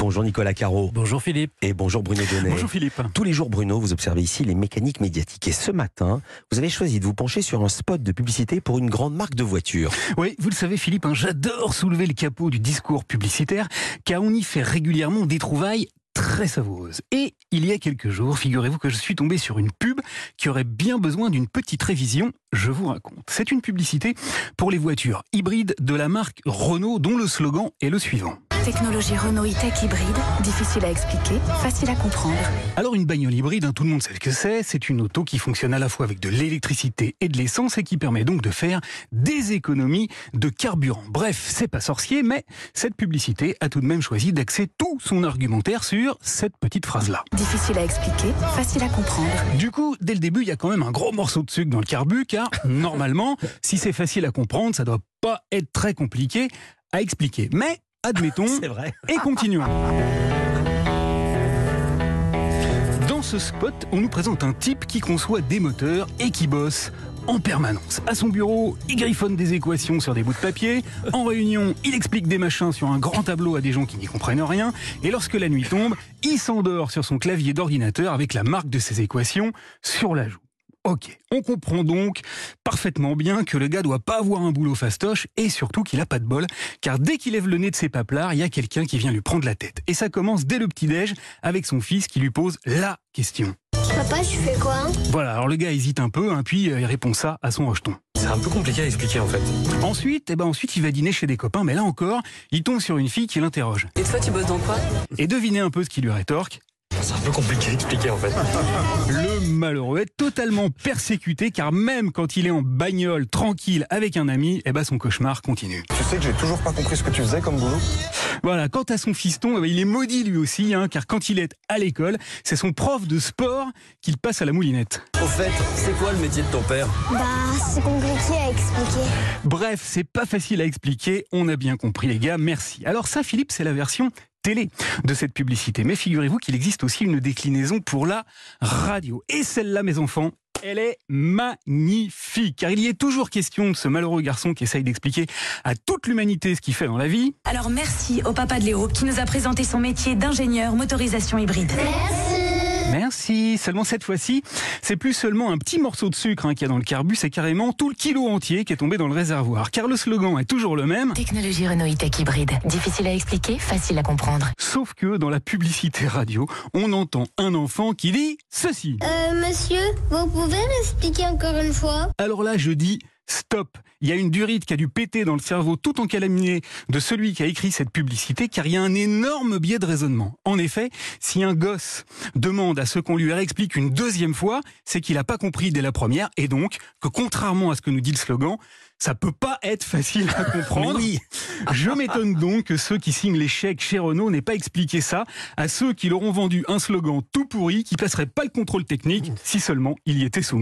Bonjour Nicolas Caro. Bonjour Philippe. Et bonjour Bruno Donnet. Bonjour Philippe. Tous les jours, Bruno, vous observez ici les mécaniques médiatiques. Et ce matin, vous avez choisi de vous pencher sur un spot de publicité pour une grande marque de voitures. Oui, vous le savez Philippe, hein, j'adore soulever le capot du discours publicitaire, car on y fait régulièrement des trouvailles très savoureuses. Et il y a quelques jours, figurez-vous que je suis tombé sur une pub qui aurait bien besoin d'une petite révision. Je vous raconte. C'est une publicité pour les voitures hybrides de la marque Renault dont le slogan est le suivant. Technologie Renault e-tech hybride, difficile à expliquer, facile à comprendre. Alors une bagnole hybride, hein, tout le monde sait ce que c'est, c'est une auto qui fonctionne à la fois avec de l'électricité et de l'essence et qui permet donc de faire des économies de carburant. Bref, c'est pas sorcier, mais cette publicité a tout de même choisi d'axer tout son argumentaire sur cette petite phrase-là. Difficile à expliquer, facile à comprendre. Du coup, dès le début, il y a quand même un gros morceau de sucre dans le carbu, car normalement, si c'est facile à comprendre, ça doit pas être très compliqué à expliquer. Mais admettons C'est vrai. et continuons. Dans ce spot, on nous présente un type qui conçoit des moteurs et qui bosse en permanence. À son bureau, il griffonne des équations sur des bouts de papier. En réunion, il explique des machins sur un grand tableau à des gens qui n'y comprennent rien. Et lorsque la nuit tombe, il s'endort sur son clavier d'ordinateur avec la marque de ses équations sur la joue. Ok, on comprend donc parfaitement bien que le gars doit pas avoir un boulot fastoche et surtout qu'il a pas de bol, car dès qu'il lève le nez de ses paplards, il y a quelqu'un qui vient lui prendre la tête. Et ça commence dès le petit-déj avec son fils qui lui pose la question. Papa, tu fais quoi Voilà, alors le gars hésite un peu, hein, puis euh, il répond ça à son hocheton. C'est un peu compliqué à expliquer en fait. Ensuite, eh ben ensuite, il va dîner chez des copains, mais là encore, il tombe sur une fille qui l'interroge. Et toi, tu bosses dans quoi? Et devinez un peu ce qu'il lui rétorque. C'est un peu compliqué à expliquer en fait. Le malheureux est totalement persécuté car même quand il est en bagnole tranquille avec un ami, eh ben son cauchemar continue. Tu sais que j'ai toujours pas compris ce que tu faisais comme boulot Voilà, quant à son fiston, eh ben, il est maudit lui aussi, hein, car quand il est à l'école, c'est son prof de sport qu'il passe à la moulinette. Au fait, c'est quoi le métier de ton père? Bah, c'est compliqué à expliquer. Bref, c'est pas facile à expliquer, on a bien compris les gars, merci. Alors ça, Philippe, c'est la version télé de cette publicité. Mais figurez-vous qu'il existe aussi une déclinaison pour la radio. Et celle-là, mes enfants, elle est magnifique, car il y est toujours question de ce malheureux garçon qui essaye d'expliquer à toute l'humanité ce qu'il fait dans la vie. Alors merci au papa de Léo qui nous a présenté son métier d'ingénieur motorisation hybride. Merci. Seulement cette fois-ci, c'est plus seulement un petit morceau de sucre hein, qu'il y a dans le carbu, c'est carrément tout le kilo entier qui est tombé dans le réservoir. Car le slogan est toujours le même, Technologie Renault e-tech hybride, difficile à expliquer, facile à comprendre. sauf que dans la publicité radio, on entend un enfant qui dit ceci. Euh, monsieur, vous pouvez m'expliquer encore une fois? Alors là, je dis stop. Il y a une durite qui a dû péter dans le cerveau tout encalaminé de celui qui a écrit cette publicité, car il y a un énorme biais de raisonnement. En effet, si un gosse demande à ce qu'on lui réexplique une deuxième fois, c'est qu'il n'a pas compris dès la première, et donc que contrairement à ce que nous dit le slogan, ça peut pas être facile à comprendre. oui. Je m'étonne donc que ceux qui signent les chèques chez Renault n'aient pas expliqué ça à ceux qui leur ont vendu un slogan tout pourri qui passerait pas le contrôle technique si seulement il y était soumis.